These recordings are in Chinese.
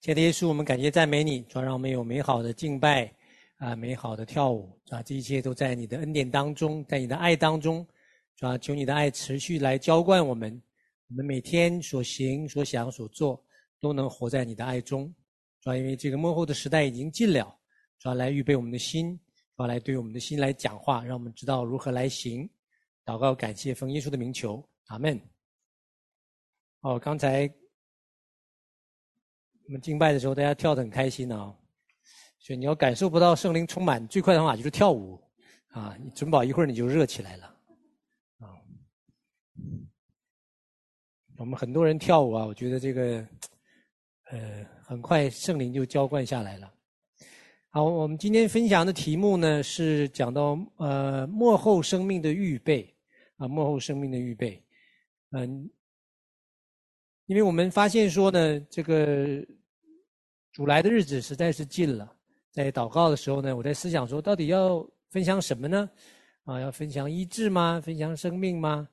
亲爱的耶稣，我们感谢赞美你，主要让我们有美好的敬拜啊，美好的跳舞啊，这一切都在你的恩典当中，在你的爱当中，主要求你的爱持续来浇灌我们，我们每天所行、所想、所做，都能活在你的爱中。主要因为这个幕后的时代已经近了，主要来预备我们的心，主要来对我们的心来讲话，让我们知道如何来行。祷告，感谢奉耶稣的名求，阿门。哦，刚才。我们敬拜的时候，大家跳得很开心啊！所以你要感受不到圣灵充满，最快的方法就是跳舞啊！你准保一会儿你就热起来了啊！我们很多人跳舞啊，我觉得这个呃，很快圣灵就浇灌下来了。好，我们今天分享的题目呢是讲到呃幕后生命的预备啊，幕后生命的预备。嗯，因为我们发现说呢，这个。主来的日子实在是近了，在祷告的时候呢，我在思想说，到底要分享什么呢？啊，要分享医治吗？分享生命吗？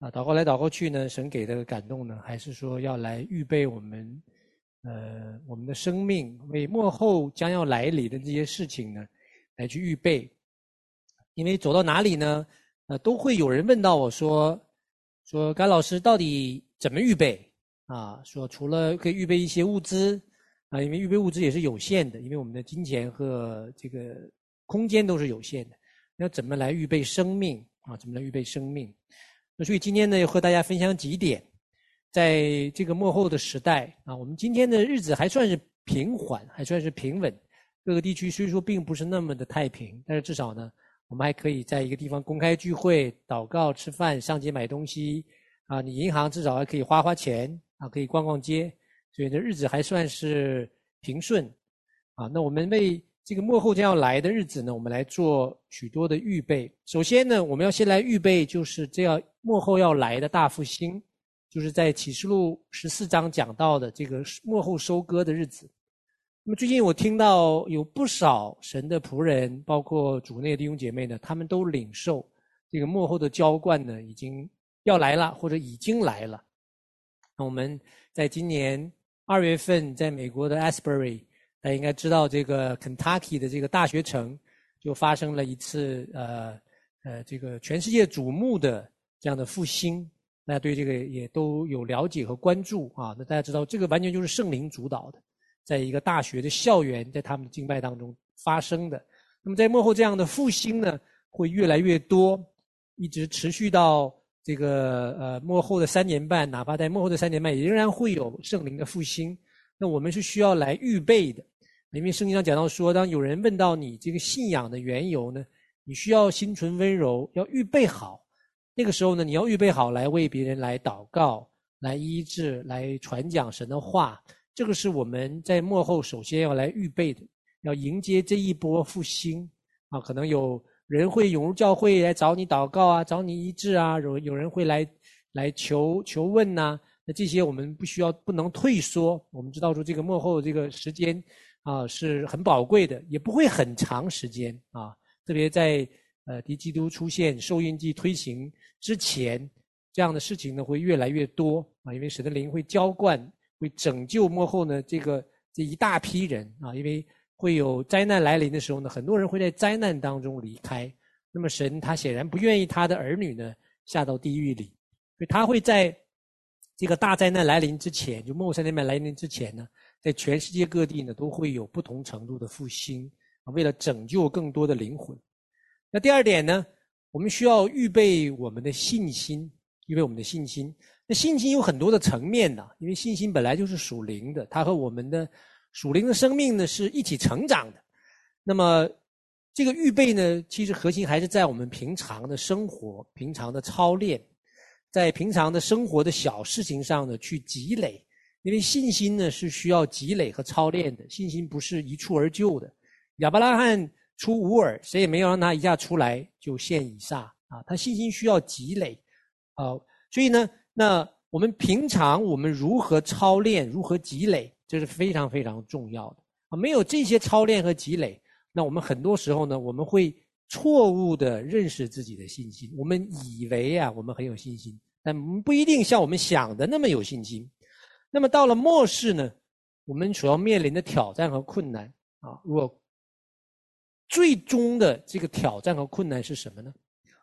啊，祷告来祷告去呢，神给的感动呢，还是说要来预备我们，呃，我们的生命为末后将要来临的这些事情呢，来去预备。因为走到哪里呢，呃，都会有人问到我说，说甘老师到底怎么预备？啊，说除了可以预备一些物资。啊，因为预备物资也是有限的，因为我们的金钱和这个空间都是有限的。要怎么来预备生命啊？怎么来预备生命？那所以今天呢，要和大家分享几点，在这个末后的时代啊，我们今天的日子还算是平缓，还算是平稳。各个地区虽说并不是那么的太平，但是至少呢，我们还可以在一个地方公开聚会、祷告、吃饭、上街买东西啊。你银行至少还可以花花钱啊，可以逛逛街。所以这日子还算是平顺，啊，那我们为这个末后将要来的日子呢，我们来做许多的预备。首先呢，我们要先来预备，就是这样幕后要来的大复兴，就是在启示录十四章讲到的这个幕后收割的日子。那么最近我听到有不少神的仆人，包括主内的弟兄姐妹呢，他们都领受这个幕后的浇灌呢，已经要来了，或者已经来了。那我们在今年。二月份，在美国的 Asbury，大家应该知道这个 Kentucky 的这个大学城，就发生了一次呃呃这个全世界瞩目的这样的复兴。大家对这个也都有了解和关注啊。那大家知道，这个完全就是圣灵主导的，在一个大学的校园，在他们的敬拜当中发生的。那么在幕后这样的复兴呢，会越来越多，一直持续到。这个呃，幕后的三年半，哪怕在幕后的三年半，仍然会有圣灵的复兴。那我们是需要来预备的，因为圣经上讲到说，当有人问到你这个信仰的缘由呢，你需要心存温柔，要预备好。那个时候呢，你要预备好来为别人来祷告、来医治、来传讲神的话。这个是我们在幕后首先要来预备的，要迎接这一波复兴啊，可能有。人会涌入教会来找你祷告啊，找你医治啊，有有人会来来求求问呐、那这些我们不需要，不能退缩。我们知道说这个幕后这个时间啊是很宝贵的，也不会很长时间啊。特别在呃敌基督出现、受印记推行之前，这样的事情呢会越来越多啊，因为神的灵会浇灌，会拯救幕后呢这个这一大批人啊，因为。会有灾难来临的时候呢，很多人会在灾难当中离开。那么神他显然不愿意他的儿女呢下到地狱里，所以他会在这个大灾难来临之前，就末三年半来临之前呢，在全世界各地呢都会有不同程度的复兴啊，为了拯救更多的灵魂。那第二点呢，我们需要预备我们的信心，预备我们的信心。那信心有很多的层面的，因为信心本来就是属灵的，它和我们的。属灵的生命呢是一起成长的，那么这个预备呢，其实核心还是在我们平常的生活、平常的操练，在平常的生活的小事情上呢去积累，因为信心呢是需要积累和操练的，信心不是一蹴而就的。亚伯拉罕出乌尔，谁也没有让他一下出来就献以撒啊，他信心需要积累啊，所以呢，那我们平常我们如何操练，如何积累？这是非常非常重要的啊！没有这些操练和积累，那我们很多时候呢，我们会错误的认识自己的信心。我们以为啊，我们很有信心，但不一定像我们想的那么有信心。那么到了末世呢，我们所要面临的挑战和困难啊，如果最终的这个挑战和困难是什么呢？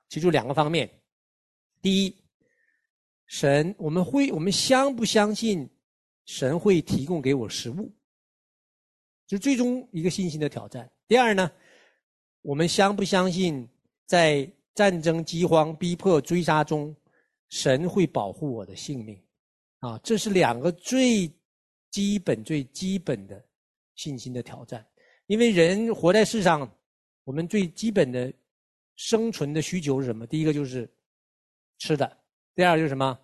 其实两个方面。第一，神，我们会，我们相不相信神会提供给我食物？就是最终一个信心的挑战。第二呢，我们相不相信在战争、饥荒、逼迫、追杀中，神会保护我的性命？啊，这是两个最基本、最基本的信心的挑战。因为人活在世上，我们最基本的生存的需求是什么？第一个就是吃的，第二就是什么？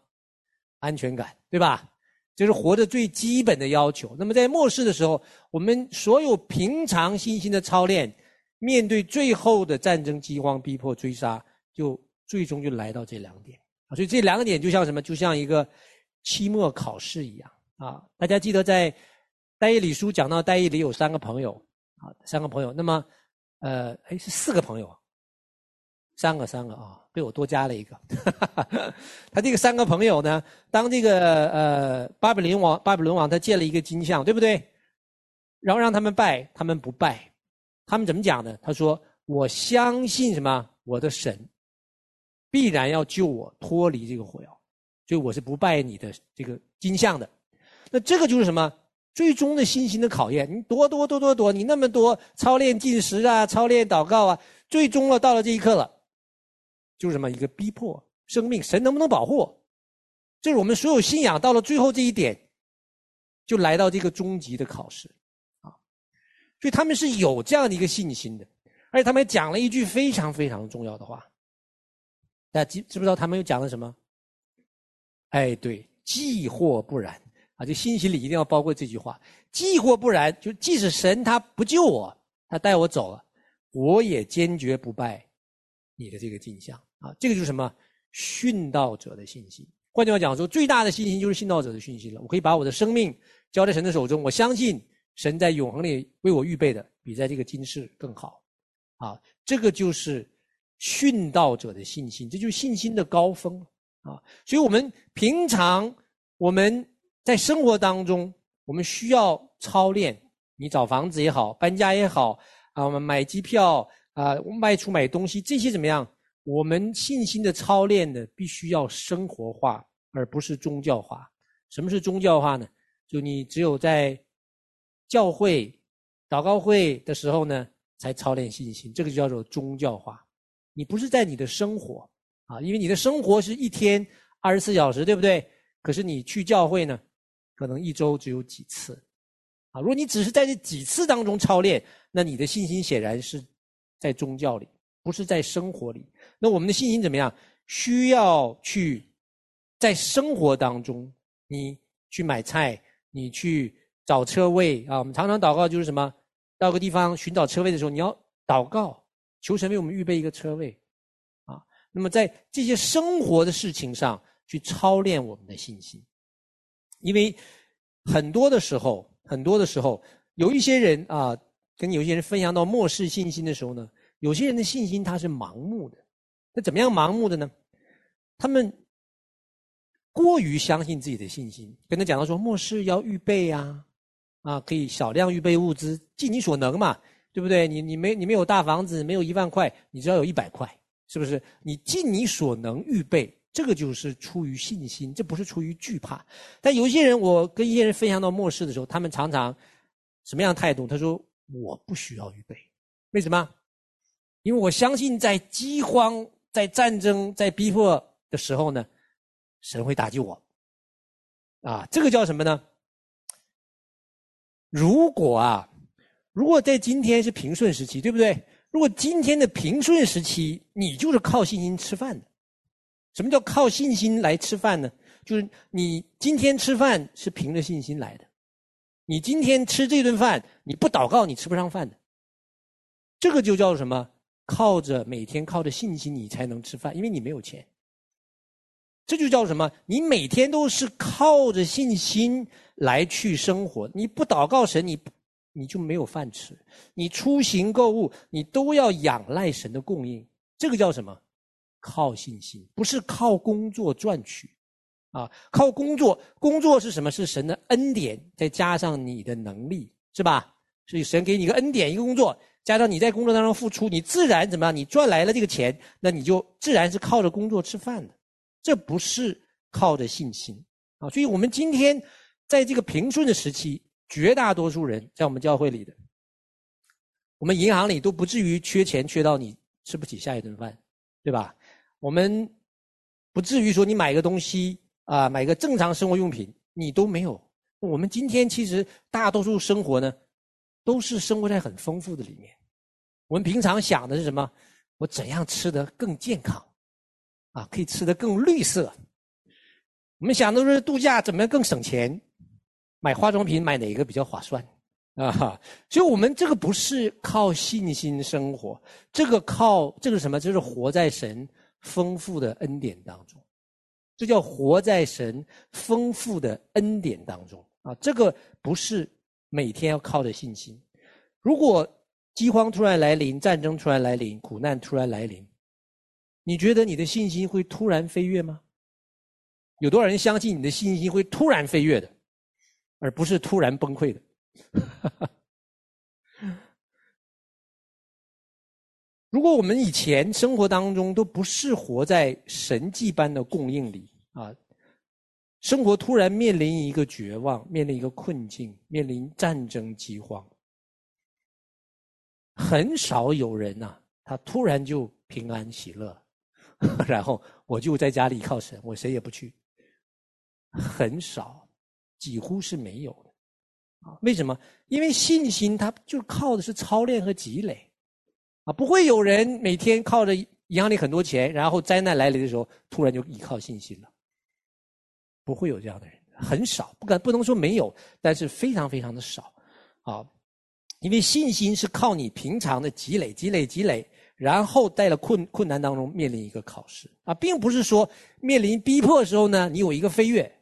安全感，对吧？这是活着最基本的要求。那么在末世的时候，我们所有平常信心的操练，面对最后的战争、饥荒、逼迫、追杀，就最终就来到这两点啊。所以这两点就像什么？就像一个期末考试一样啊。大家记得在但以理书讲到但以理有三个朋友啊，三个朋友。那么呃，哎，是四个朋友。三个三个啊，被我多加了一个。他这个三个朋友呢，当这个呃巴比伦王巴比伦王他建了一个金像，对不对？然后让他们拜，他们不拜。他们怎么讲呢？他说：“我相信什么？我的神必然要救我脱离这个火窑，所以我是不拜你的这个金像的。”那这个就是什么？最终的信心的考验。你多多多多多，你那么多操练进食啊，操练祷告啊，最终了到了这一刻了。就是什么一个逼迫生命，神能不能保护？这是我们所有信仰到了最后这一点，就来到这个终极的考试啊！所以他们是有这样的一个信心的，而且他们还讲了一句非常非常重要的话。大家知知不知道他们又讲了什么？哎，对，既或不然啊！这信心里一定要包括这句话：既或不然，就即使神他不救我，他带我走了，我也坚决不拜你的这个镜像。啊，这个就是什么？殉道者的信心。换句话讲说，最大的信心就是殉道者的信心了。我可以把我的生命交在神的手中，我相信神在永恒里为我预备的比在这个今世更好。啊，这个就是殉道者的信心，这就是信心的高峰啊。所以，我们平常我们在生活当中，我们需要操练。你找房子也好，搬家也好，啊，我们买机票啊，外出买东西，这些怎么样？我们信心的操练呢，必须要生活化，而不是宗教化。什么是宗教化呢？就你只有在教会、祷告会的时候呢，才操练信心，这个就叫做宗教化。你不是在你的生活啊，因为你的生活是一天二十四小时，对不对？可是你去教会呢，可能一周只有几次啊。如果你只是在这几次当中操练，那你的信心显然是在宗教里，不是在生活里。那我们的信心怎么样？需要去在生活当中，你去买菜，你去找车位啊。我们常常祷告就是什么？到个地方寻找车位的时候，你要祷告，求神为我们预备一个车位啊。那么在这些生活的事情上去操练我们的信心，因为很多的时候，很多的时候，有一些人啊，跟有些人分享到末世信心的时候呢，有些人的信心他是盲目的。那怎么样盲目的呢？他们过于相信自己的信心，跟他讲到说末世要预备呀，啊，可以少量预备物资，尽你所能嘛，对不对？你你没你没有大房子，没有一万块，你只要有一百块，是不是？你尽你所能预备，这个就是出于信心，这不是出于惧怕。但有些人，我跟一些人分享到末世的时候，他们常常什么样态度？他说我不需要预备，为什么？因为我相信在饥荒。在战争、在逼迫的时候呢，神会打击我。啊，这个叫什么呢？如果啊，如果在今天是平顺时期，对不对？如果今天的平顺时期，你就是靠信心吃饭的。什么叫靠信心来吃饭呢？就是你今天吃饭是凭着信心来的。你今天吃这顿饭，你不祷告，你吃不上饭的。这个就叫什么？靠着每天靠着信心，你才能吃饭，因为你没有钱。这就叫什么？你每天都是靠着信心来去生活。你不祷告神，你你就没有饭吃。你出行购物，你都要仰赖神的供应。这个叫什么？靠信心，不是靠工作赚取。啊，靠工作，工作是什么？是神的恩典，再加上你的能力，是吧？所以神给你一个恩典，一个工作，加上你在工作当中付出，你自然怎么样？你赚来了这个钱，那你就自然是靠着工作吃饭的。这不是靠着信心啊！所以我们今天在这个平顺的时期，绝大多数人在我们教会里的，我们银行里都不至于缺钱，缺到你吃不起下一顿饭，对吧？我们不至于说你买个东西。啊，买个正常生活用品你都没有。我们今天其实大多数生活呢，都是生活在很丰富的里面。我们平常想的是什么？我怎样吃得更健康？啊，可以吃得更绿色。我们想的是度假怎么样更省钱？买化妆品买哪个比较划算？啊，所以我们这个不是靠信心生活，这个靠这个什么？就是活在神丰富的恩典当中。这叫活在神丰富的恩典当中啊！这个不是每天要靠着信心。如果饥荒突然来临，战争突然来临，苦难突然来临，你觉得你的信心会突然飞跃吗？有多少人相信你的信心会突然飞跃的，而不是突然崩溃的？如果我们以前生活当中都不是活在神迹般的供应里啊，生活突然面临一个绝望，面临一个困境，面临战争饥荒，很少有人呐、啊，他突然就平安喜乐，然后我就在家里靠神，我谁也不去，很少，几乎是没有的。为什么？因为信心它就靠的是操练和积累。啊，不会有人每天靠着银行里很多钱，然后灾难来临的时候，突然就依靠信心了。不会有这样的人，很少，不敢不能说没有，但是非常非常的少。啊，因为信心是靠你平常的积累、积累、积累，然后在了困困难当中面临一个考试啊，并不是说面临逼迫的时候呢，你有一个飞跃。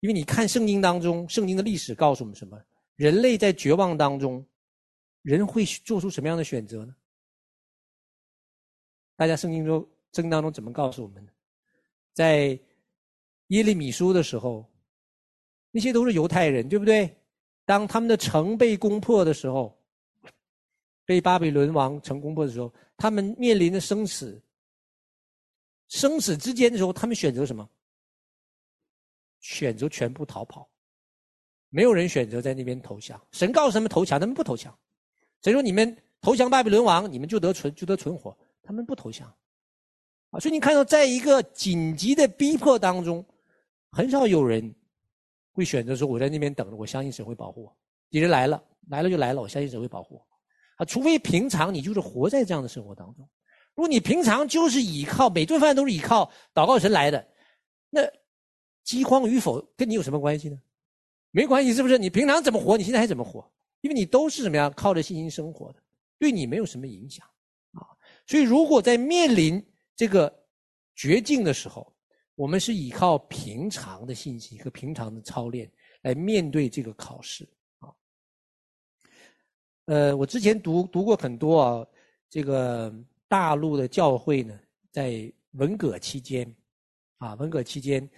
因为你看圣经当中，圣经的历史告诉我们什么？人类在绝望当中，人会做出什么样的选择呢？大家圣经中圣经当中怎么告诉我们的？在耶利米书的时候，那些都是犹太人，对不对？当他们的城被攻破的时候，被巴比伦王城攻破的时候，他们面临着生死，生死之间的时候，他们选择什么？选择全部逃跑，没有人选择在那边投降。神告诉他们投降，他们不投降。所以说，你们投降巴比伦王，你们就得存就得存活。他们不投降，啊，所以你看到，在一个紧急的逼迫当中，很少有人会选择说：“我在那边等着，我相信神会保护我。”敌人来了，来了就来了，我相信神会保护我。啊，除非平常你就是活在这样的生活当中，如果你平常就是依靠每顿饭都是依靠祷告神来的，那饥荒与否跟你有什么关系呢？没关系，是不是？你平常怎么活，你现在还怎么活？因为你都是怎么样靠着信心生活的，对你没有什么影响啊。所以，如果在面临这个绝境的时候，我们是依靠平常的信心和平常的操练来面对这个考试啊。呃，我之前读读过很多啊，这个大陆的教会呢，在文革期间啊，文革期间，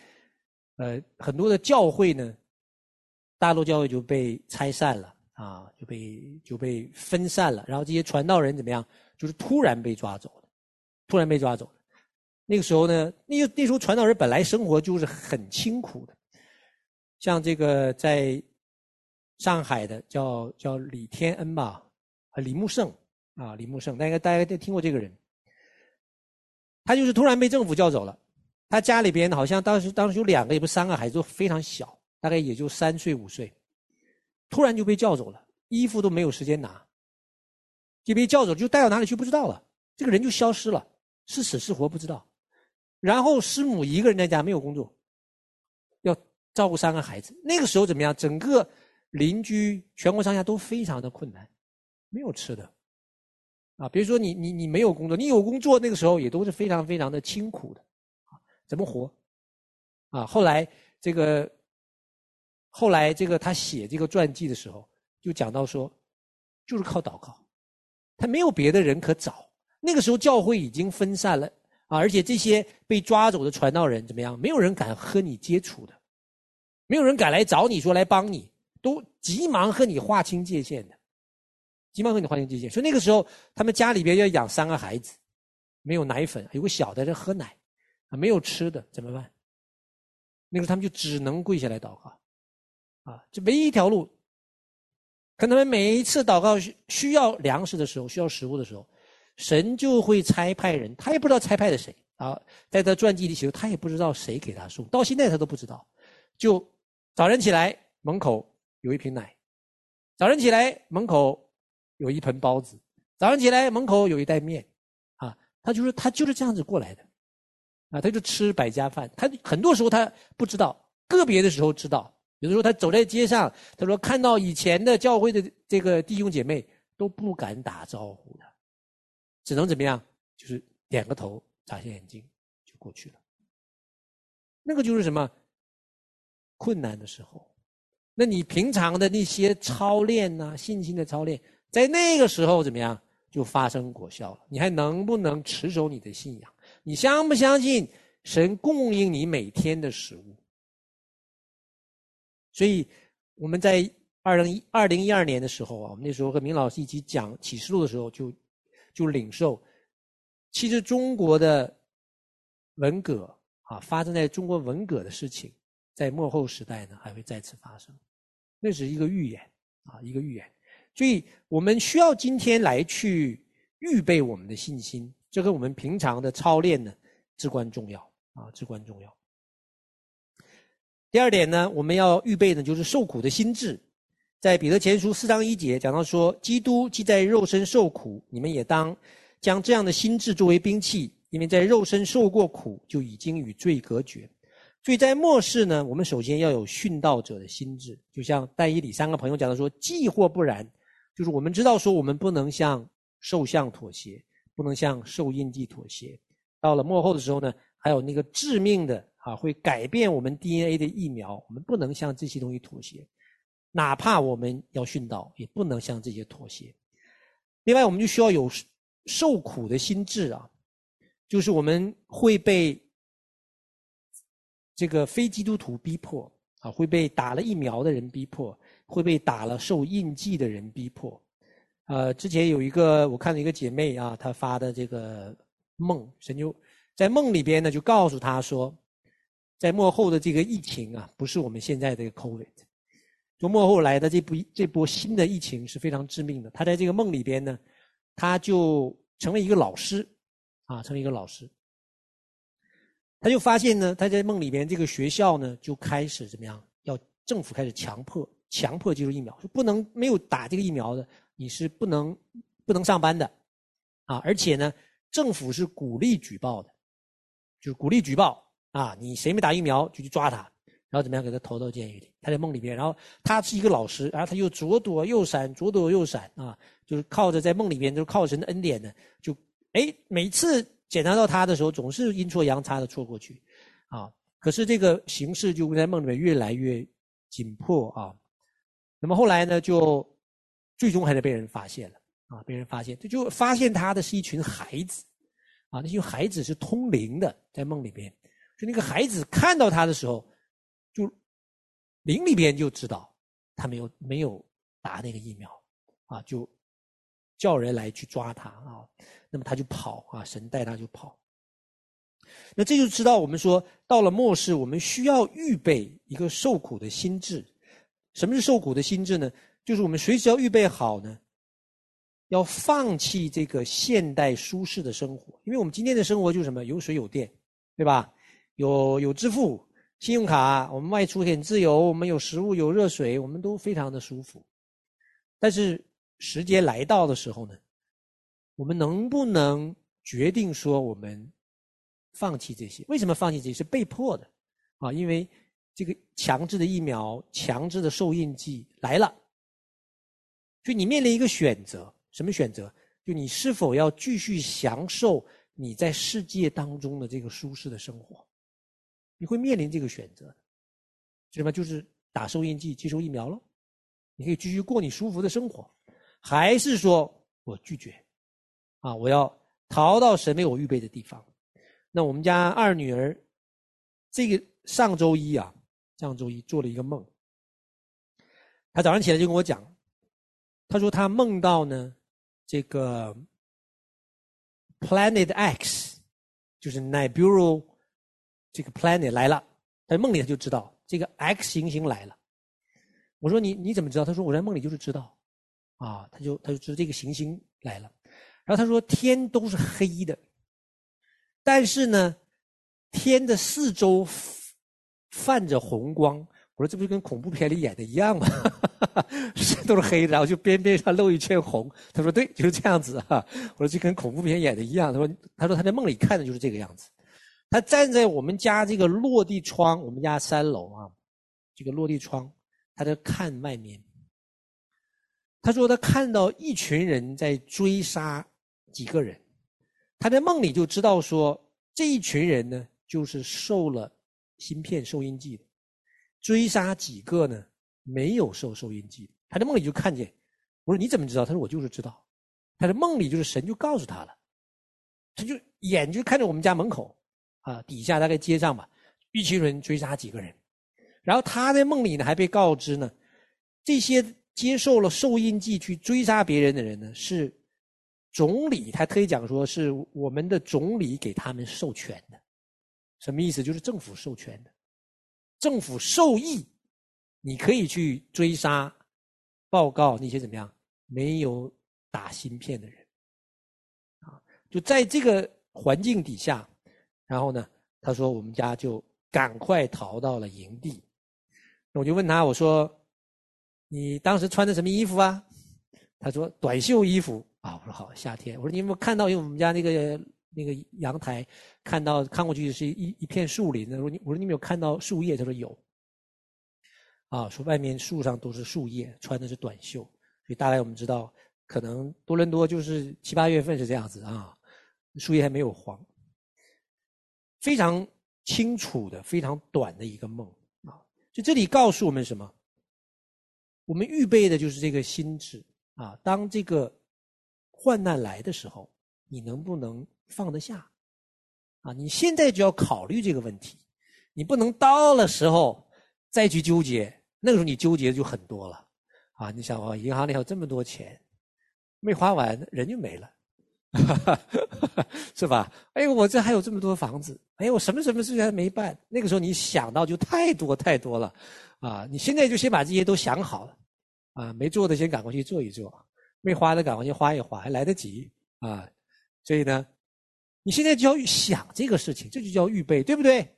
呃，很多的教会呢，大陆教会就被拆散了啊，就被就被分散了，然后这些传道人怎么样？就是突然被抓走的，突然被抓走的。那个时候呢，那那时候传道人本来生活就是很清苦的，像这个在上海的叫叫李天恩吧，啊李木胜啊李木胜，大家大家都听过这个人。他就是突然被政府叫走了，他家里边好像当时当时有两个也不三个孩子都非常小，大概也就三岁五岁，突然就被叫走了，衣服都没有时间拿。就被叫走，就带到哪里去不知道了。这个人就消失了，是死是活不知道。然后师母一个人在家没有工作，要照顾三个孩子。那个时候怎么样？整个邻居全国上下都非常的困难，没有吃的。啊，比如说你你你没有工作，你有工作那个时候也都是非常非常的清苦的，啊，怎么活？啊，后来这个后来这个他写这个传记的时候，就讲到说，就是靠祷告。他没有别的人可找，那个时候教会已经分散了啊，而且这些被抓走的传道人怎么样？没有人敢和你接触的，没有人敢来找你说来帮你，都急忙和你划清界限的，急忙和你划清界限。所以那个时候，他们家里边要养三个孩子，没有奶粉，有个小的在喝奶，啊，没有吃的怎么办？那个他们就只能跪下来祷告，啊，这唯一一条路。可他们每一次祷告需要粮食的时候，需要食物的时候。神就会差派人，他也不知道差派的谁啊，在他传记里写，他也不知道谁给他送，到现在他都不知道。就早晨起来，门口有一瓶奶；早晨起来，门口有一盆包子；早上起来，门口有一袋面。啊，他就是他就是这样子过来的，啊，他就吃百家饭。他很多时候他不知道，个别的时候知道。有的时候他走在街上，他说看到以前的教会的这个弟兄姐妹都不敢打招呼的。只能怎么样？就是点个头，眨下眼睛就过去了。那个就是什么？困难的时候，那你平常的那些操练呐、信心的操练，在那个时候怎么样就发生果效了？你还能不能持守你的信仰？你相不相信神供应你每天的食物？所以我们在二零一二零一二年的时候啊，我们那时候和明老师一起讲启示录的时候就。就领受，其实中国的文革啊，发生在中国文革的事情，在末后时代呢，还会再次发生，那是一个预言啊，一个预言。所以我们需要今天来去预备我们的信心，这跟我们平常的操练呢，至关重要啊，至关重要。第二点呢，我们要预备的就是受苦的心志。在彼得前书四章一节讲到说，基督既在肉身受苦，你们也当将这样的心志作为兵器，因为在肉身受过苦，就已经与罪隔绝。所以在末世呢，我们首先要有殉道者的心志，就像但以里三个朋友讲的说，既或不然，就是我们知道说我们不能向受像妥协，不能向受印记妥协。到了末后的时候呢，还有那个致命的啊，会改变我们 DNA 的疫苗，我们不能向这些东西妥协。哪怕我们要殉道，也不能向这些妥协。另外，我们就需要有受苦的心志啊，就是我们会被这个非基督徒逼迫啊，会被打了疫苗的人逼迫，会被打了受印记的人逼迫。呃，之前有一个我看了一个姐妹啊，她发的这个梦，神就在梦里边呢，就告诉她说，在末后的这个疫情啊，不是我们现在这个 COVID。就末后来的这波这波新的疫情是非常致命的。他在这个梦里边呢，他就成为一个老师，啊，成为一个老师。他就发现呢，他在梦里边这个学校呢就开始怎么样？要政府开始强迫强迫接种疫苗，不能没有打这个疫苗的，你是不能不能上班的，啊，而且呢，政府是鼓励举报的，就是鼓励举报啊，你谁没打疫苗就去抓他。然后怎么样给他投到监狱里？他在梦里边，然后他是一个老师，然后他又左躲右闪，左躲右闪啊，就是靠着在梦里边，就是靠神的恩典呢，就哎，每次检查到他的时候，总是阴错阳差的错过去，啊，可是这个形势就在梦里面越来越紧迫啊。那么后来呢，就最终还是被人发现了啊，被人发现，就就发现他的是一群孩子，啊，那群孩子是通灵的，在梦里边，就那个孩子看到他的时候。就灵里边就知道他没有没有打那个疫苗啊，就叫人来去抓他啊，那么他就跑啊，神带他就跑。那这就知道我们说到了末世，我们需要预备一个受苦的心智。什么是受苦的心智呢？就是我们随时要预备好呢，要放弃这个现代舒适的生活，因为我们今天的生活就是什么？有水有电，对吧？有有支付。信用卡，我们外出很自由，我们有食物，有热水，我们都非常的舒服。但是时间来到的时候呢，我们能不能决定说我们放弃这些？为什么放弃这些？是被迫的啊，因为这个强制的疫苗、强制的受印记来了，所以你面临一个选择，什么选择？就你是否要继续享受你在世界当中的这个舒适的生活？你会面临这个选择，是什么？就是打收音机、接收疫苗了。你可以继续过你舒服的生活，还是说我拒绝？啊，我要逃到神为我预备的地方。那我们家二女儿，这个上周一啊，上周一做了一个梦。她早上起来就跟我讲，她说她梦到呢，这个 Planet X，就是 Nibiru 这个 planet 来了。在梦里他就知道这个 X 行星来了。我说你你怎么知道？他说我在梦里就是知道，啊，他就他就知道这个行星来了。然后他说天都是黑的。但是呢，天的四周泛着红光。我说这不是跟恐怖片里演的一样吗？是都是黑的，然后就边边上露一圈红。他说对，就是这样子哈。我说这跟恐怖片演的一样。他说他说他在梦里看的就是这个样子。他站在我们家这个落地窗，我们家三楼啊，这个落地窗，他在看外面。他说他看到一群人在追杀几个人。他在梦里就知道说，这一群人呢，就是受了芯片收音机的，追杀几个呢，没有受收音机。他在梦里就看见，我说你怎么知道？他说我就是知道。他在梦里就是神就告诉他了，他就眼就看着我们家门口啊，底下大概街上吧，一群人追杀几个人，然后他在梦里呢还被告知呢，这些接受了受印记去追杀别人的人呢是。总理他可以讲说是我们的总理给他们授权的，什么意思？就是政府授权的，政府授意，你可以去追杀、报告那些怎么样没有打芯片的人，啊，就在这个环境底下，然后呢，他说我们家就赶快逃到了营地，那我就问他，我说你当时穿的什么衣服啊？他说短袖衣服。啊，我说好，夏天。我说你有没有看到？因为我们家那个那个阳台，看到看过去是一一片树林。我说你，我说你有没有看到树叶？他说有。啊，说外面树上都是树叶，穿的是短袖，所以大概我们知道，可能多伦多就是七八月份是这样子啊，树叶还没有黄。非常清楚的，非常短的一个梦啊。就这里告诉我们什么？我们预备的就是这个心智啊，当这个。患难来的时候，你能不能放得下？啊，你现在就要考虑这个问题，你不能到了时候再去纠结，那个时候你纠结的就很多了。啊，你想啊，银行里还有这么多钱，没花完，人就没了，是吧？哎呦，我这还有这么多房子，哎呦，我什么什么事情还没办，那个时候你想到就太多太多了，啊，你现在就先把这些都想好了，啊，没做的先赶快去做一做。没花的赶快去花一花，还来得及啊！所以呢，你现在就要想这个事情，这就叫预备，对不对？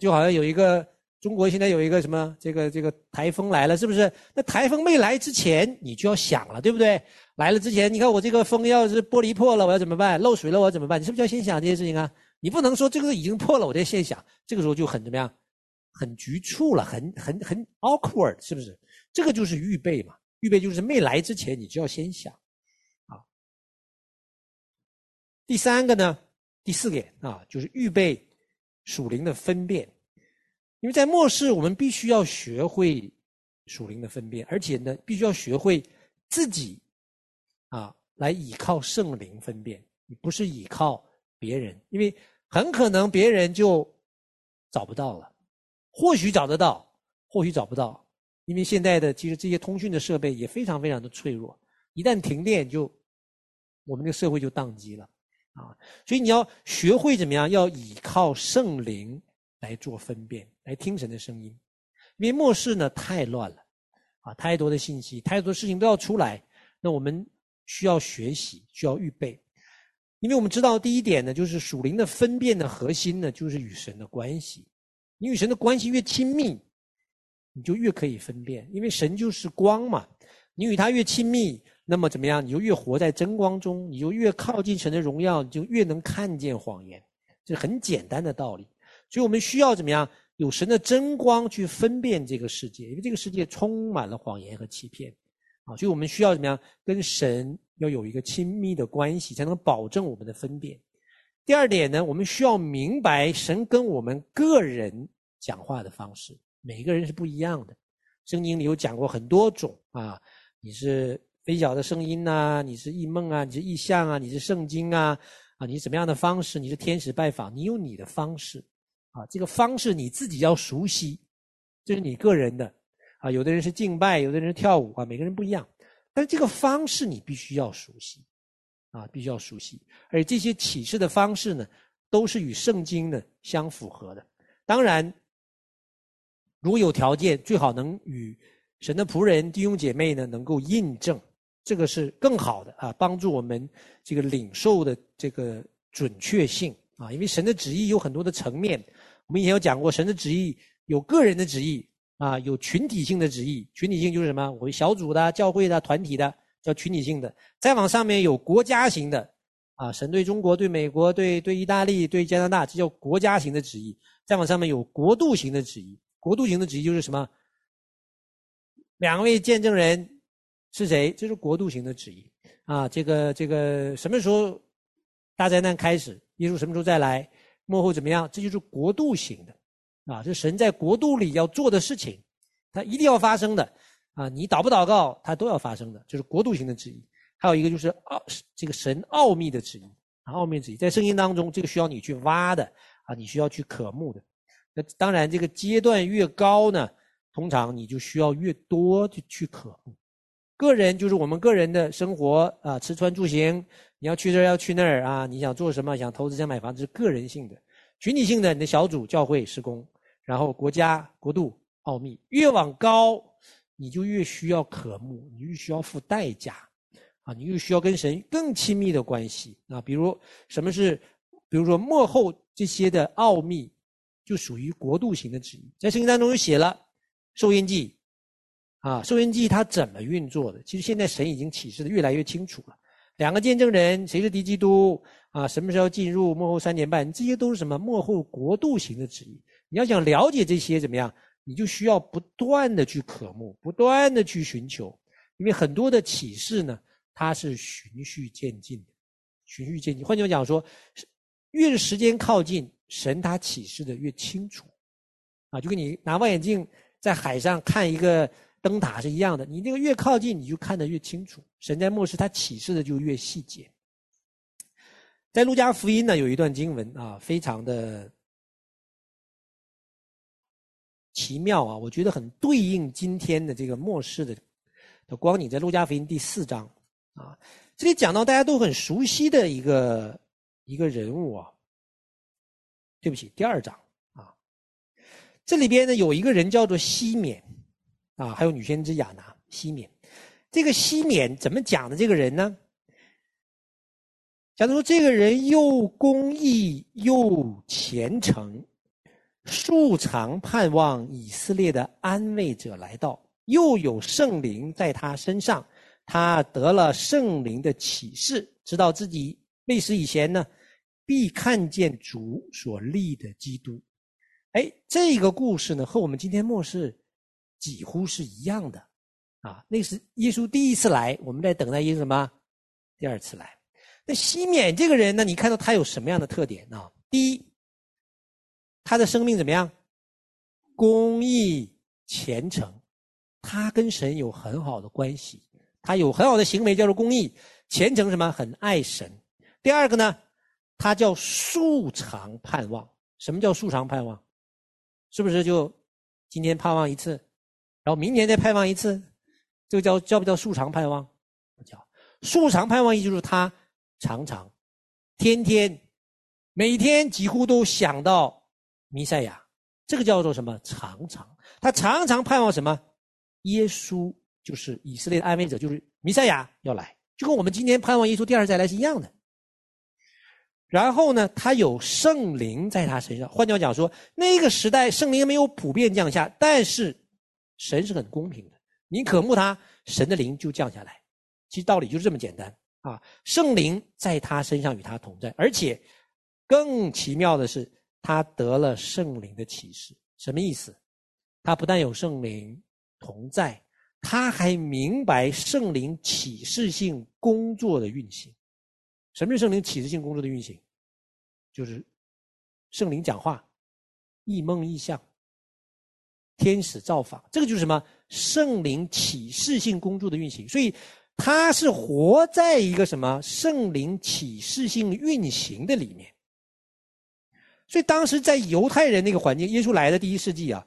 就好像有一个中国现在有一个什么这个这个台风来了，是不是？那台风没来之前，你就要想了，对不对？来了之前，你看我这个风要是玻璃破了，我要怎么办？漏水了，我要怎么办？你是不是要先想这些事情啊？你不能说这个已经破了，我再现想，这个时候就很怎么样？很局促了，很很很 awkward，是不是？这个就是预备嘛。预备就是没来之前，你就要先想，啊。第三个呢，第四点啊，就是预备属灵的分辨，因为在末世，我们必须要学会属灵的分辨，而且呢，必须要学会自己啊来倚靠圣灵分辨，你不是倚靠别人，因为很可能别人就找不到了，或许找得到，或许找不到。因为现在的其实这些通讯的设备也非常非常的脆弱，一旦停电就，我们的社会就宕机了，啊，所以你要学会怎么样，要倚靠圣灵来做分辨，来听神的声音，因为末世呢太乱了，啊，太多的信息，太多的事情都要出来，那我们需要学习，需要预备，因为我们知道第一点呢，就是属灵的分辨的核心呢，就是与神的关系，你与神的关系越亲密。你就越可以分辨，因为神就是光嘛。你与他越亲密，那么怎么样？你就越活在真光中，你就越靠近神的荣耀，你就越能看见谎言。这是很简单的道理。所以我们需要怎么样？有神的真光去分辨这个世界，因为这个世界充满了谎言和欺骗啊。所以我们需要怎么样？跟神要有一个亲密的关系，才能保证我们的分辨。第二点呢，我们需要明白神跟我们个人讲话的方式。每个人是不一样的，圣经里有讲过很多种啊，你是微小的声音呐，你是异梦啊，你是异象啊，你是圣经啊，啊，你怎么样的方式？你是天使拜访，你有你的方式，啊，这个方式你自己要熟悉，这是你个人的，啊，有的人是敬拜，有的人是跳舞，啊，每个人不一样，但是这个方式你必须要熟悉，啊，必须要熟悉，而这些启示的方式呢，都是与圣经呢相符合的。当然，如果有条件，最好能与神的仆人弟兄姐妹呢能够印证。这个是更好的啊，帮助我们这个领受的这个准确性啊，因为神的旨意有很多的层面，我们以前有讲过，神的旨意有个人的旨意啊，有群体性的旨意，群体性就是什么？我们小组的、教会的、团体的，叫群体性的。再往上面有国家型的啊，神对中国、对美国、对对意大利、对加拿大，这叫国家型的旨意。再往上面有国度型的旨意，国度型的旨意就是什么？两位见证人。是谁？这是国度型的旨意啊！这个这个什么时候大灾难开始？耶稣什么时候再来？幕后怎么样？这就是国度型的啊！这神在国度里要做的事情，它一定要发生的啊！你祷不祷告，它都要发生的，就是国度型的旨意。还有一个就是奥这个神奥秘的旨意，奥秘旨意在圣经当中，这个需要你去挖的啊，你需要去渴慕的。那当然，这个阶段越高呢，通常你就需要越多的去渴慕。个人就是我们个人的生活啊，吃穿住行，你要去这儿要去那儿啊，你想做什么？想投资想买房，这是个人性的。群体性的，你的小组、教会、施工，然后国家、国度、奥秘，越往高，你就越需要渴慕，你越需要付代价啊，你越需要跟神更亲密的关系啊。比如什么是，比如说幕后这些的奥秘，就属于国度型的旨意，在圣经当中就写了受印记。啊，收音机它怎么运作的？其实现在神已经启示的越来越清楚了。两个见证人，谁是敌基督？啊，什么时候进入幕后三年半？这些都是什么幕后国度型的旨意。你要想了解这些怎么样，你就需要不断的去渴慕，不断的去寻求。因为很多的启示呢，它是循序渐进的，循序渐进。换句话讲说，越是时间靠近，神他启示的越清楚。啊，就跟你拿望远镜在海上看一个。灯塔是一样的，你那个越靠近，你就看得越清楚。神在末世，他启示的就越细节。在路加福音呢，有一段经文啊，非常的奇妙啊，我觉得很对应今天的这个末世的的光景。在路加福音第四章啊，这里讲到大家都很熟悉的一个一个人物啊。对不起，第二章啊，这里边呢有一个人叫做西缅。啊，还有女先知亚拿、西缅，这个西缅怎么讲的？这个人呢？假如说这个人又公义又虔诚，素常盼望以色列的安慰者来到，又有圣灵在他身上，他得了圣灵的启示，知道自己未死以前呢，必看见主所立的基督。哎，这个故事呢，和我们今天末世。几乎是一样的，啊，那是耶稣第一次来，我们在等待耶稣什么？第二次来。那西缅这个人呢？你看到他有什么样的特点呢？第一，他的生命怎么样？公义虔诚，他跟神有很好的关系，他有很好的行为叫做公义虔诚，什么？很爱神。第二个呢，他叫素常盼望。什么叫素常盼望？是不是就今天盼望一次？然后明年再盼望一次，这个叫叫不叫素常盼望？不叫素常盼望，意思就是他常常、天天、每天几乎都想到弥赛亚，这个叫做什么？常常，他常常盼望什么？耶稣就是以色列的安慰者，就是弥赛亚要来，就跟我们今天盼望耶稣第二次再来是一样的。然后呢，他有圣灵在他身上，换句话讲说，那个时代圣灵没有普遍降下，但是。神是很公平的，你渴慕他，神的灵就降下来。其实道理就是这么简单啊！圣灵在他身上与他同在，而且更奇妙的是，他得了圣灵的启示。什么意思？他不但有圣灵同在，他还明白圣灵启示性工作的运行。什么是圣灵启示性工作的运行？就是圣灵讲话，异梦异象。天使造访，这个就是什么？圣灵启示性工作的运行。所以，他是活在一个什么圣灵启示性运行的里面。所以当时在犹太人那个环境，耶稣来的第一世纪啊，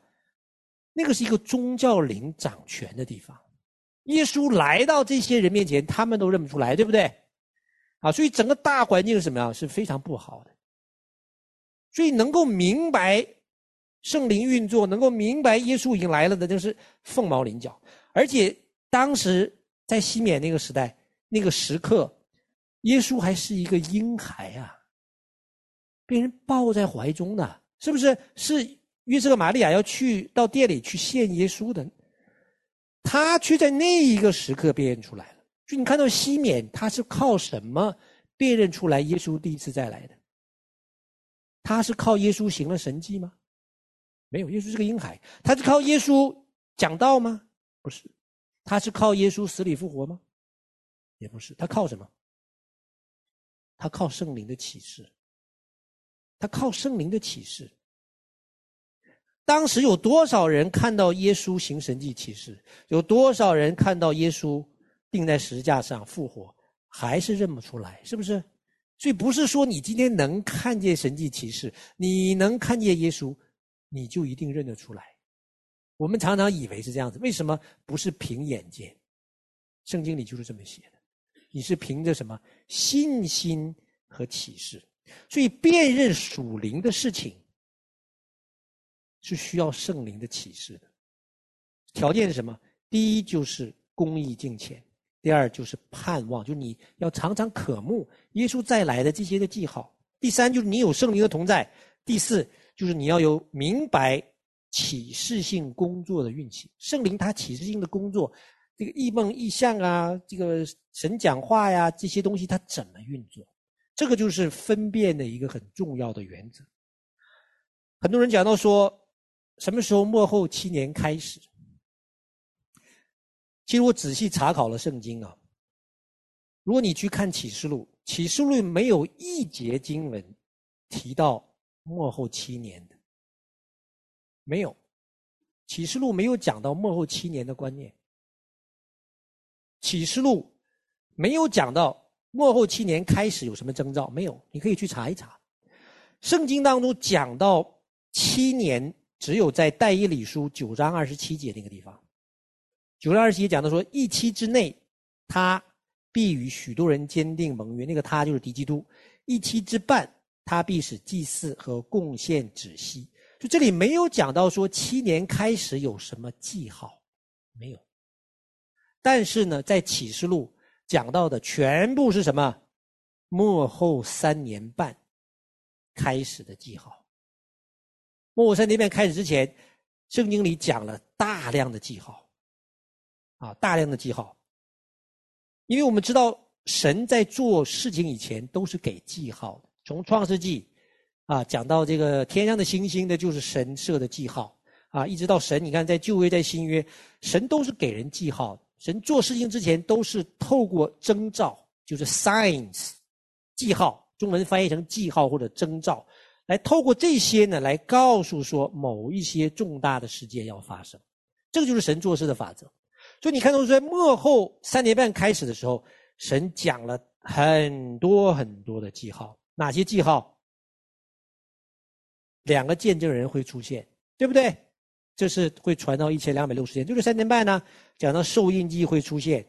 那个是一个宗教灵掌权的地方。耶稣来到这些人面前，他们都认不出来，对不对？啊，所以整个大环境是什么样？是非常不好的。所以能够明白圣灵运作，能够明白耶稣已经来了的，就是凤毛麟角。而且当时在西缅那个时代，那个时刻，耶稣还是一个婴孩啊，被人抱在怀中的，是不是？是约瑟和玛利亚要去到店里去献耶稣的。他却在那一个时刻辨认出来了。就你看到西缅，他是靠什么辨认出来耶稣第一次再来的？他是靠耶稣行了神迹吗？没有，耶稣是个婴孩。他是靠耶稣讲道吗？不是。他是靠耶稣死里复活吗？也不是。他靠什么？他靠圣灵的启示。他靠圣灵的启示。当时有多少人看到耶稣行神迹启示？有多少人看到耶稣钉在十字架上复活，还是认不出来？是不是？所以不是说你今天能看见神迹启示，你能看见耶稣，你就一定认得出来。我们常常以为是这样子，为什么不是凭眼见？圣经里就是这么写的。你是凭着什么信心和启示？所以辨认属灵的事情。是需要圣灵的启示的，条件是什么？第一就是公义敬虔，第二就是盼望，就你要常常渴慕耶稣再来的这些的记号。第三就是你有圣灵的同在，第四就是你要有明白启示性工作的运气。圣灵他启示性的工作，这个异梦异象啊，这个神讲话呀，这些东西它怎么运作？这个就是分辨的一个很重要的原则。很多人讲到说。什么时候末后七年开始？其实我仔细查考了圣经啊。如果你去看启示录，启示录没有一节经文提到末后七年的，没有。启示录没有讲到末后七年的观念。启示录没有讲到末后七年开始有什么征兆，没有。你可以去查一查。圣经当中讲到七年。只有在但以理书九章二十七节那个地方，九章二十七节讲的说，一期之内，他必与许多人坚定盟约。那个他就是敌基督。一期之半，他必使祭祀和贡献止息。就这里没有讲到说七年开始有什么记号，没有。但是呢，在启示录讲到的全部是什么？末后三年半开始的记号。末后三年半开始之前，圣经里讲了大量的记号，啊，大量的记号。因为我们知道神在做事情以前都是给记号的，从创世纪啊讲到这个天上的星星的，就是神设的记号啊，一直到神，你看在旧约在新约，神都是给人记号。神做事情之前都是透过征兆，就是 signs，记号，中文翻译成记号或者征兆。来透过这些呢，来告诉说某一些重大的事件要发生，这个就是神做事的法则。所以你看到在末后三年半开始的时候，神讲了很多很多的记号，哪些记号？两个见证人会出现，对不对？这是会传到一千两百六十天，就是三年半呢。讲到受印记会出现，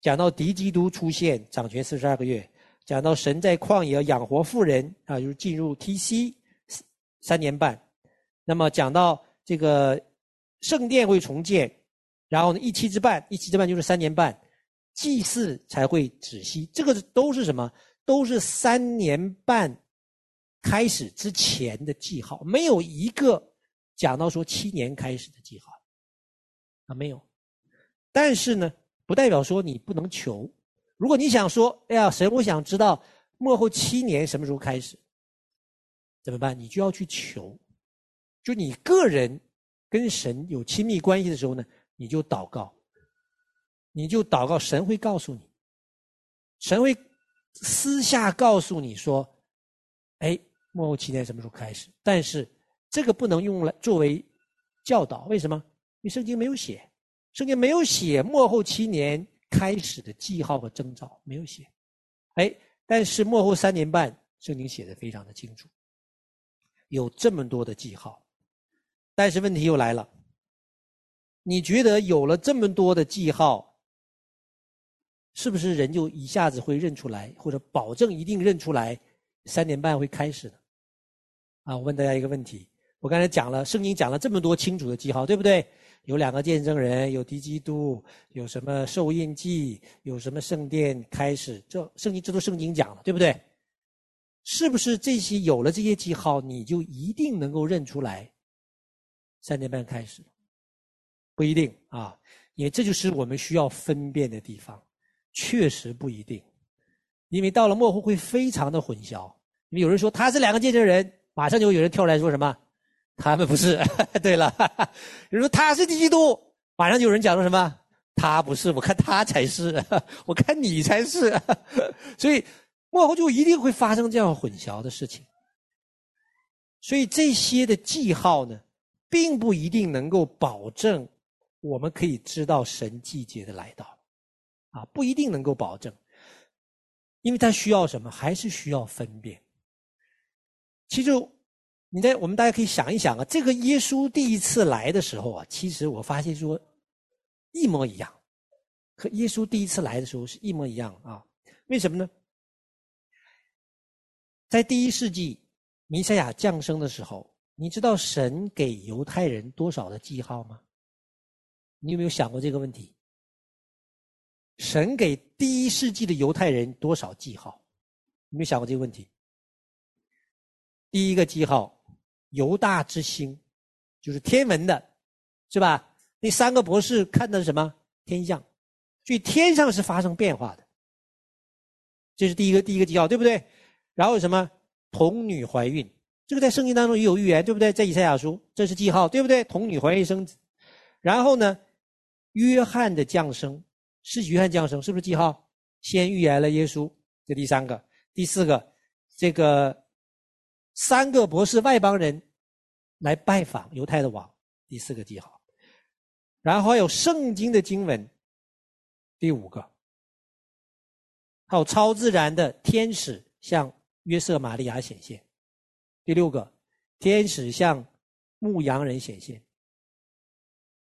讲到敌基督出现，掌权四十二个月。讲到神在旷野养活妇人啊，就是进入 TC 三年半。那么讲到这个圣殿会重建，然后呢一期之半，一期之半就是三年半，祭祀才会止息。这个都是什么？都是三年半开始之前的记号，没有一个讲到说七年开始的记号啊，没有。但是呢，不代表说你不能求。如果你想说，哎呀，神，我想知道末后七年什么时候开始，怎么办？你就要去求，就你个人跟神有亲密关系的时候呢，你就祷告，你就祷告，神会告诉你，神会私下告诉你说，哎，末后七年什么时候开始？但是这个不能用来作为教导，为什么？因为圣经没有写，圣经没有写末后七年开始的记号和征兆，没有写。哎，但是末后三年半，圣经写的非常的清楚，有这么多的记号。但是问题又来了，你觉得有了这么多的记号，是不是人就一下子会认出来，或者保证一定认出来，三点半会开始呢？啊，我问大家一个问题，我刚才讲了，圣经讲了这么多清楚的记号，对不对？有两个见证人，有敌基督，有什么受印记，有什么圣殿开始，这圣经这都圣经讲了，对不对？是不是这些有了这些记号，你就一定能够认出来？三点半开始，不一定啊，因为这就是我们需要分辨的地方，确实不一定，因为到了末后会非常的混淆。因为有人说他是两个见证人，马上就有人跳出来说什么，他们不是。对了，有人说他是基督，马上就有人讲说什么，他不是，我看他才是，我看你才是。所以末后就一定会发生这样混淆的事情。所以这些的记号呢，并不一定能够保证我们可以知道神季节的来到，啊，不一定能够保证，因为它需要什么？还是需要分辨。其实，你在我们大家可以想一想啊，这个耶稣第一次来的时候啊，其实我发现说一模一样，和耶稣第一次来的时候是一模一样啊。为什么呢？在第一世纪弥赛亚降生的时候。你知道神给犹太人多少的记号吗？你有没有想过这个问题？神给第一世纪的犹太人多少记号？有没有想过这个问题？第一个记号，犹大之星，就是天文的，是吧？那三个博士看的是什么？天象，所以天上是发生变化的。这是第一个第一个记号，对不对？然后什么？童女怀孕。这个在圣经当中也有预言，对不对？在以赛亚书，这是记号，对不对？童女怀孕生子，然后呢，约翰的降生，是约翰降生，是不是记号？先预言了耶稣，这第三个，第四个，这个三个博士外邦人来拜访犹太的王，第四个记号，然后还有圣经的经文，第五个，还有超自然的天使向约瑟玛利亚显现。第六个，天使向牧羊人显现。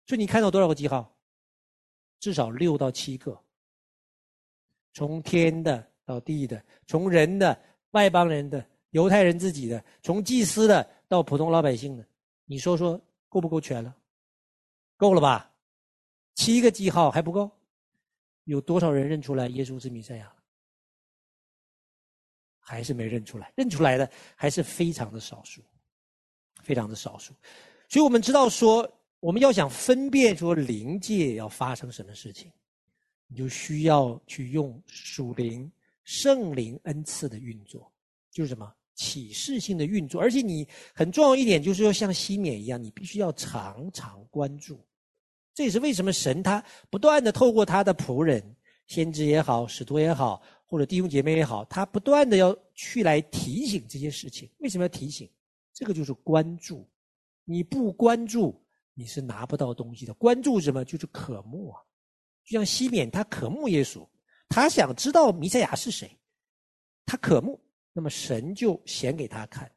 所以你看到多少个记号？至少六到七个。从天的到地的，从人的、外邦人的、犹太人自己的，从祭司的到普通老百姓的，你说说够不够全了？够了吧？七个记号还不够？有多少人认出来耶稣是弥赛亚？还是没认出来，认出来的还是非常的少数，非常的少数。所以我们知道说，我们要想分辨说灵界要发生什么事情，你就需要去用属灵圣灵恩赐的运作，就是什么启示性的运作。而且你很重要一点就是要，像西缅一样，你必须要常常关注。这也是为什么神他不断的透过他的仆人，先知也好，使徒也好。或者弟兄姐妹也好，他不断的要去来提醒这些事情。为什么要提醒？这个就是关注。你不关注，你是拿不到东西的。关注什么？就是渴慕啊。就像西缅，他渴慕耶稣，他想知道弥赛亚是谁，他渴慕，那么神就显给他看。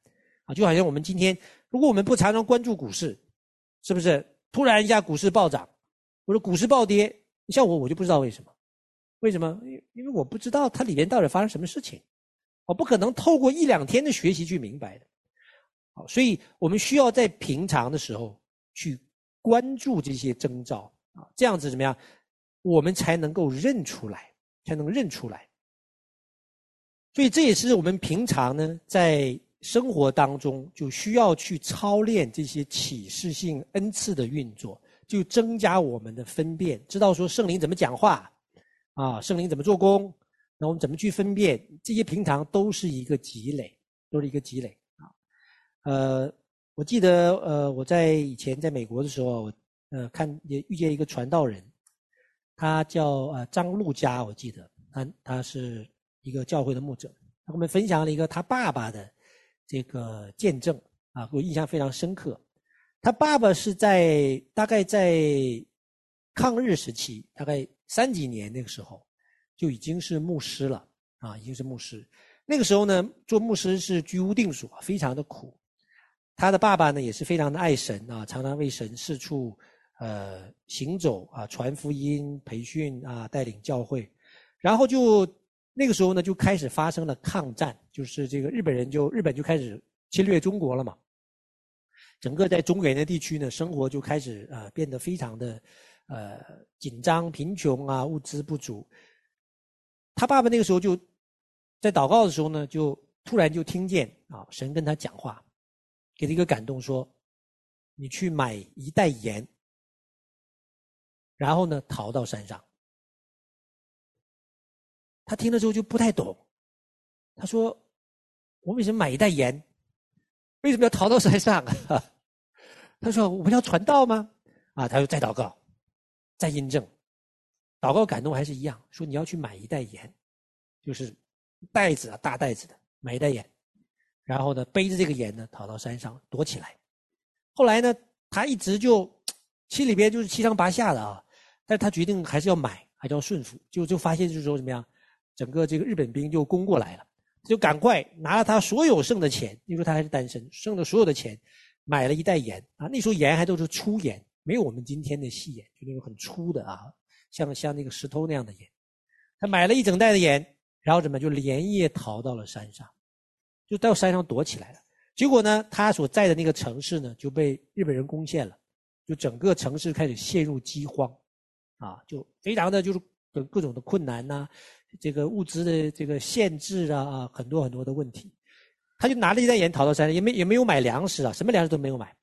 啊，就好像我们今天，如果我们不常常关注股市，是不是突然一下股市暴涨，或者股市暴跌？你像我，我就不知道为什么。为什么？因为我不知道它里面到底发生什么事情，我不可能透过一两天的学习去明白的。所以我们需要在平常的时候去关注这些征兆啊，这样子怎么样？我们才能够认出来，才能认出来。所以这也是我们平常呢在生活当中就需要去操练这些启示性恩赐的运作，就增加我们的分辨，知道说圣灵怎么讲话。啊，圣灵怎么做工？那我们怎么去分辨？这些平常都是一个积累，都是一个积累啊。呃，我记得呃，我在以前在美国的时候，我呃看也遇见一个传道人，他叫呃张路家，我记得他他是一个教会的牧者，他跟我们分享了一个他爸爸的这个见证啊，给我印象非常深刻。他爸爸是在大概在抗日时期，大概三几年那个时候，就已经是牧师了啊，已经是牧师。那个时候呢，做牧师是居无定所，非常的苦。他的爸爸呢，也是非常的爱神啊，常常为神四处呃行走啊，传福音、培训啊，带领教会。然后就那个时候呢，就开始发生了抗战，就是这个日本人就日本就开始侵略中国了嘛。整个在中原的地区呢，生活就开始呃变得非常的呃紧张、贫穷啊，物资不足。他爸爸那个时候就在祷告的时候呢，就突然就听见啊神跟他讲话，给他一个感动说：“你去买一袋盐，然后呢逃到山上。”他听了之后就不太懂，他说：“我为什么买一袋盐？”为什么要逃到山上啊？他说：“我们要传道吗？”啊，他又再祷告，再印证，祷告感动还是一样，说你要去买一袋盐，就是袋子啊，大袋子的，买一袋盐，然后呢，背着这个盐呢，逃到山上躲起来。后来呢，他一直就心里边就是七上八下的啊，但是他决定还是要买，还是要顺服，就就发现就是说怎么样，整个这个日本兵就攻过来了。就赶快拿了他所有剩的钱，那时候他还是单身，剩的所有的钱，买了一袋盐啊。那时候盐还都是粗盐，没有我们今天的细盐，就那种很粗的啊，像像那个石头那样的盐。他买了一整袋的盐，然后怎么就连夜逃到了山上，就到山上躲起来了。结果呢，他所在的那个城市呢就被日本人攻陷了，就整个城市开始陷入饥荒，啊，就非常的就是各各种的困难呐、这个物资的这个限制啊啊，很多很多的问题，他就拿了一袋盐逃到山上，也没也没有买粮食啊，什么粮食都没有买。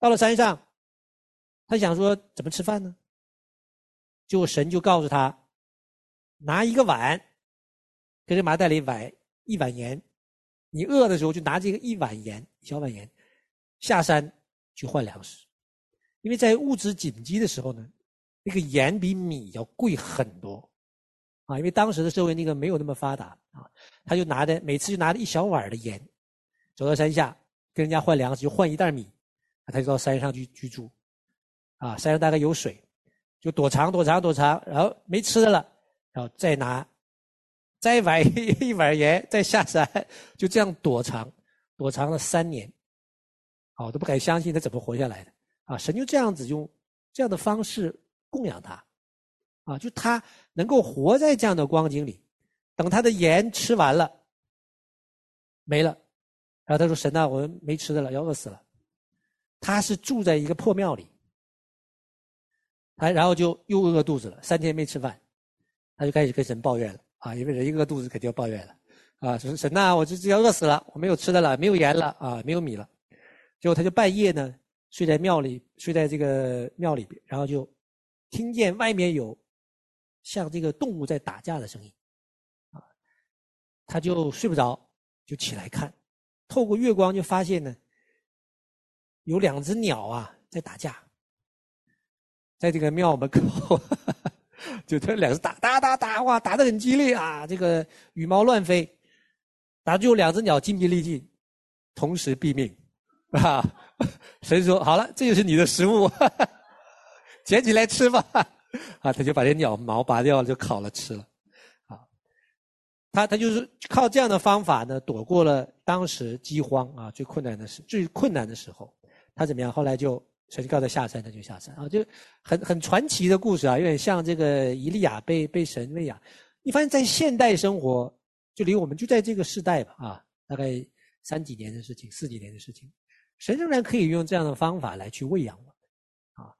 到了山上，他想说怎么吃饭呢？就神就告诉他，拿一个碗，跟这麻袋里碗一碗盐，你饿的时候就拿这个一碗盐，小碗盐，下山去换粮食，因为在物资紧急的时候呢，那个盐比米要贵很多。啊，因为当时的社会那个没有那么发达啊，他就拿着每次就拿着一小碗的盐，走到山下跟人家换粮食，就换一袋米，他就到山上去居住，啊，山上大概有水，就躲藏躲藏躲藏，然后没吃的了，然后再拿，再买一碗盐，再下山，就这样躲藏，躲藏了三年，啊，我都不敢相信他怎么活下来的，啊，神就这样子用这样的方式供养他。啊，就他能够活在这样的光景里，等他的盐吃完了，没了，然后他说：“神啊，我们没吃的了，要饿死了。”他是住在一个破庙里，他然后就又饿肚子了，三天没吃饭，他就开始跟神抱怨了。啊，因为人一饿肚子肯定要抱怨了啊，说神啊，我这这要饿死了，我没有吃的了，没有盐了啊，没有米了，结果他就半夜呢睡在庙里，睡在这个庙里边，然后就听见外面有。像这个动物在打架的声音，啊，他就睡不着，就起来看，透过月光就发现呢，有两只鸟啊在打架，在这个庙门口，就他两只打打打打，哇，打得很激烈啊，这个羽毛乱飞，打就两只鸟筋疲力尽，同时毙命，啊，神说好了，这就是你的食物，捡起来吃吧。啊，他就把这鸟毛拔掉了，就烤了吃了。啊，他他就是靠这样的方法呢，躲过了当时饥荒啊最困难的时最困难的时候。他怎么样？后来就神告他下山，他就下山啊，就很很传奇的故事啊，有点像这个以利亚被被神喂养。你发现，在现代生活，就离我们就在这个时代吧啊，大概三几年的事情，四几年的事情，神仍然可以用这样的方法来去喂养我们啊。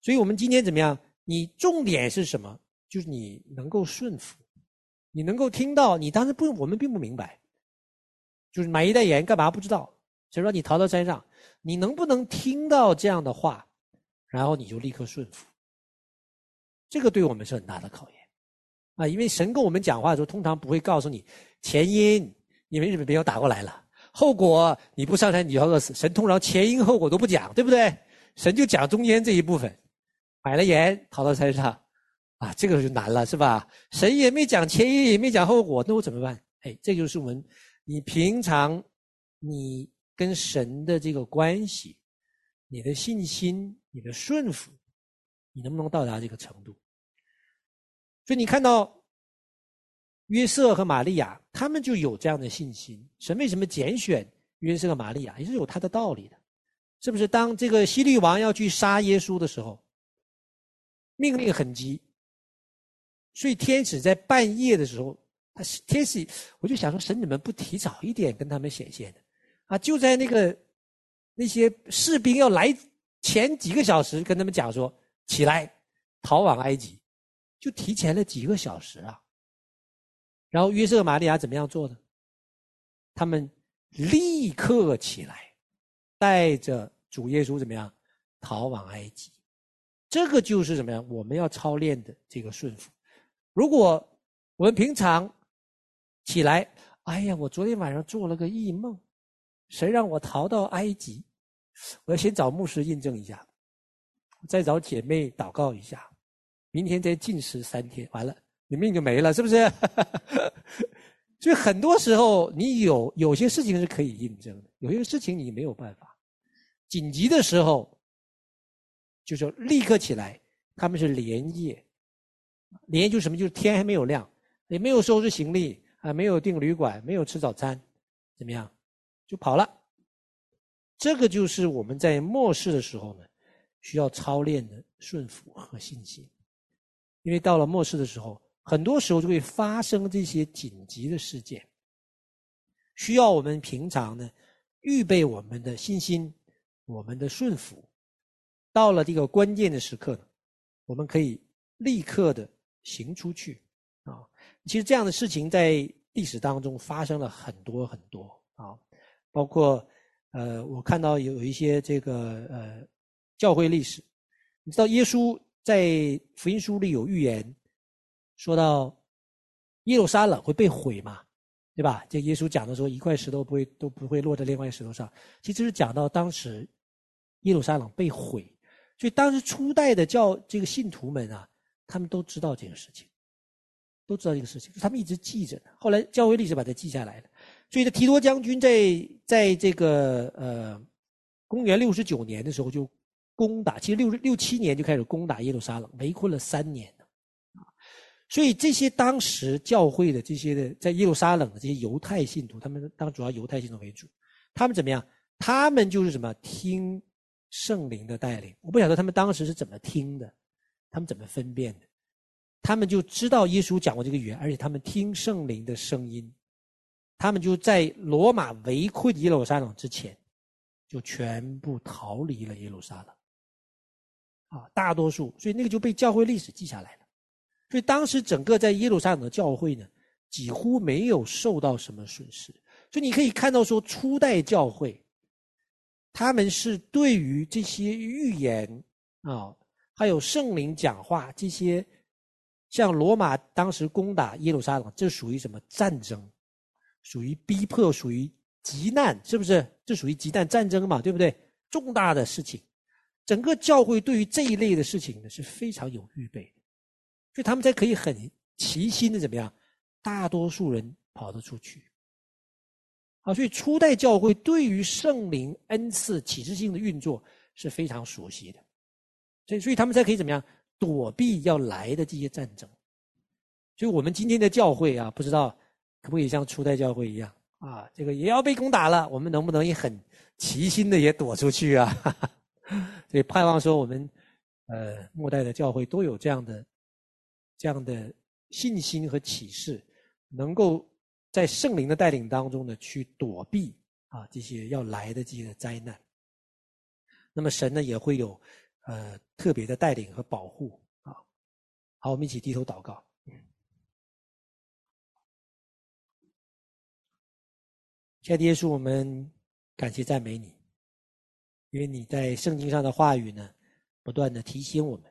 所以我们今天怎么样？你重点是什么？就是你能够顺服，你能够听到。你当时不，我们并不明白，就是买一袋盐干嘛不知道？所以说你逃到山上，你能不能听到这样的话，然后你就立刻顺服？这个对我们是很大的考验啊！因为神跟我们讲话的时候，通常不会告诉你前因，因为日本兵要打过来了；后果，你不上山你就要饿死。神通常前因后果都不讲，对不对？神就讲中间这一部分。买了盐逃到山上，啊，这个就难了，是吧？神也没讲前因，也没讲后果，那我怎么办？哎，这就是我们，你平常你跟神的这个关系，你的信心，你的顺服，你能不能到达这个程度？所以你看到约瑟和玛利亚，他们就有这样的信心。神为什么拣选约瑟和玛利亚，也是有他的道理的，是不是？当这个希律王要去杀耶稣的时候，命令很急，所以天使在半夜的时候，他天使，我就想说，神怎么不提早一点跟他们显现呢？啊，就在那个那些士兵要来前几个小时，跟他们讲说，起来，逃往埃及，就提前了几个小时啊。然后约瑟和玛利亚怎么样做的？他们立刻起来，带着主耶稣怎么样逃往埃及。这个就是什么呀？我们要操练的这个顺服。如果我们平常起来，哎呀，我昨天晚上做了个异梦，谁让我逃到埃及？我要先找牧师印证一下，再找姐妹祷告一下，明天再禁食三天，完了，你命就没了，是不是？所以很多时候，你有有些事情是可以印证的，有些事情你没有办法。紧急的时候。就是立刻起来，他们是连夜，连夜就什么？就是天还没有亮，也没有收拾行李啊，没有订旅馆，没有吃早餐，怎么样，就跑了。这个就是我们在末世的时候呢，需要操练的顺服和信心。因为到了末世的时候，很多时候就会发生这些紧急的事件，需要我们平常呢预备我们的信心，我们的顺服。到了这个关键的时刻呢，我们可以立刻的行出去啊！其实这样的事情在历史当中发生了很多很多啊，包括呃，我看到有一些这个呃教会历史，你知道耶稣在福音书里有预言，说到耶路撒冷会被毁嘛，对吧？这耶稣讲的时候，一块石头不会都不会落在另外一石头上，其实是讲到当时耶路撒冷被毁。所以当时初代的教这个信徒们啊，他们都知道这个事情，都知道这个事情，他们一直记着。后来教会历史把它记下来了。所以这提多将军在在这个呃公元六十九年的时候就攻打，其实六六七年就开始攻打耶路撒冷，围困了三年啊。所以这些当时教会的这些的在耶路撒冷的这些犹太信徒，他们当主要犹太信徒为主，他们怎么样？他们就是什么听。圣灵的带领，我不晓得他们当时是怎么听的，他们怎么分辨的，他们就知道耶稣讲过这个语言，而且他们听圣灵的声音，他们就在罗马围困耶路撒冷之前，就全部逃离了耶路撒冷，啊，大多数，所以那个就被教会历史记下来了，所以当时整个在耶路撒冷的教会呢，几乎没有受到什么损失，所以你可以看到说初代教会。他们是对于这些预言啊，还有圣灵讲话这些，像罗马当时攻打耶路撒冷，这属于什么战争？属于逼迫，属于急难，是不是？这属于急难战争嘛，对不对？重大的事情，整个教会对于这一类的事情呢是非常有预备的，所以他们才可以很齐心的怎么样？大多数人跑得出去。啊，所以初代教会对于圣灵恩赐启示性的运作是非常熟悉的，所以所以他们才可以怎么样躲避要来的这些战争。所以我们今天的教会啊，不知道可不可以像初代教会一样啊，这个也要被攻打了，我们能不能也很齐心的也躲出去啊？所以盼望说我们呃末代的教会都有这样的这样的信心和启示，能够。在圣灵的带领当中呢，去躲避啊这些要来的这些灾难。那么神呢也会有呃特别的带领和保护啊。好，我们一起低头祷告。亲爱的耶稣，我们感谢赞美你，因为你在圣经上的话语呢，不断的提醒我们，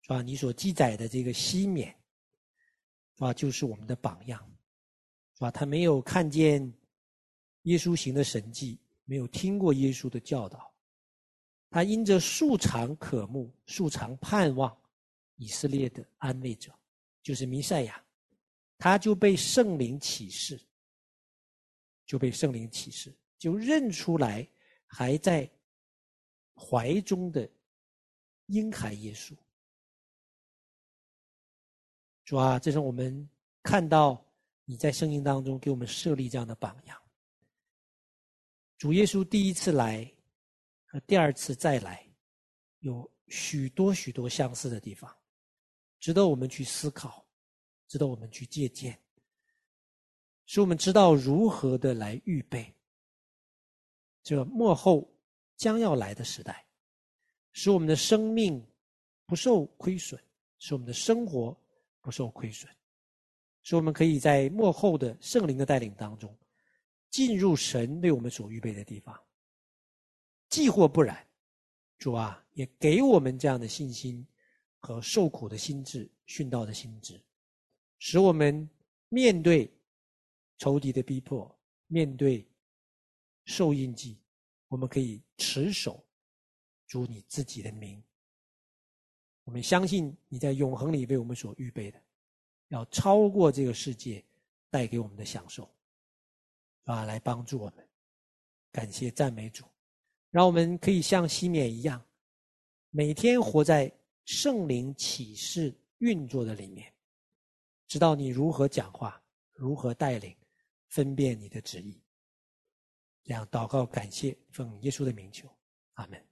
是吧？你所记载的这个西缅，是吧？就是我们的榜样。啊，他没有看见耶稣行的神迹，没有听过耶稣的教导，他因着素常渴慕、素常盼望以色列的安慰者，就是弥赛亚，他就被圣灵启示，就被圣灵启示，就认出来还在怀中的婴孩耶稣，主啊，这是我们看到你在圣经当中给我们设立这样的榜样。主耶稣第一次来和第二次再来，有许多许多相似的地方，值得我们去思考，值得我们去借鉴，使我们知道如何的来预备这末后将要来的时代，使我们的生命不受亏损，使我们的生活不受亏损，使我们可以在末后的圣灵的带领当中。进入神为我们所预备的地方，既或不然，主啊，也给我们这样的信心和受苦的心志、殉道的心志，使我们面对仇敌的逼迫，面对受印记，我们可以持守主你自己的名。我们相信你在永恒里为我们所预备的，要超过这个世界带给我们的享受。啊，来帮助我们，感谢赞美主，让我们可以像西缅一样，每天活在圣灵启示运作的里面，知道你如何讲话，如何带领，分辨你的旨意。这样祷告，感谢奉耶稣的名求，阿门。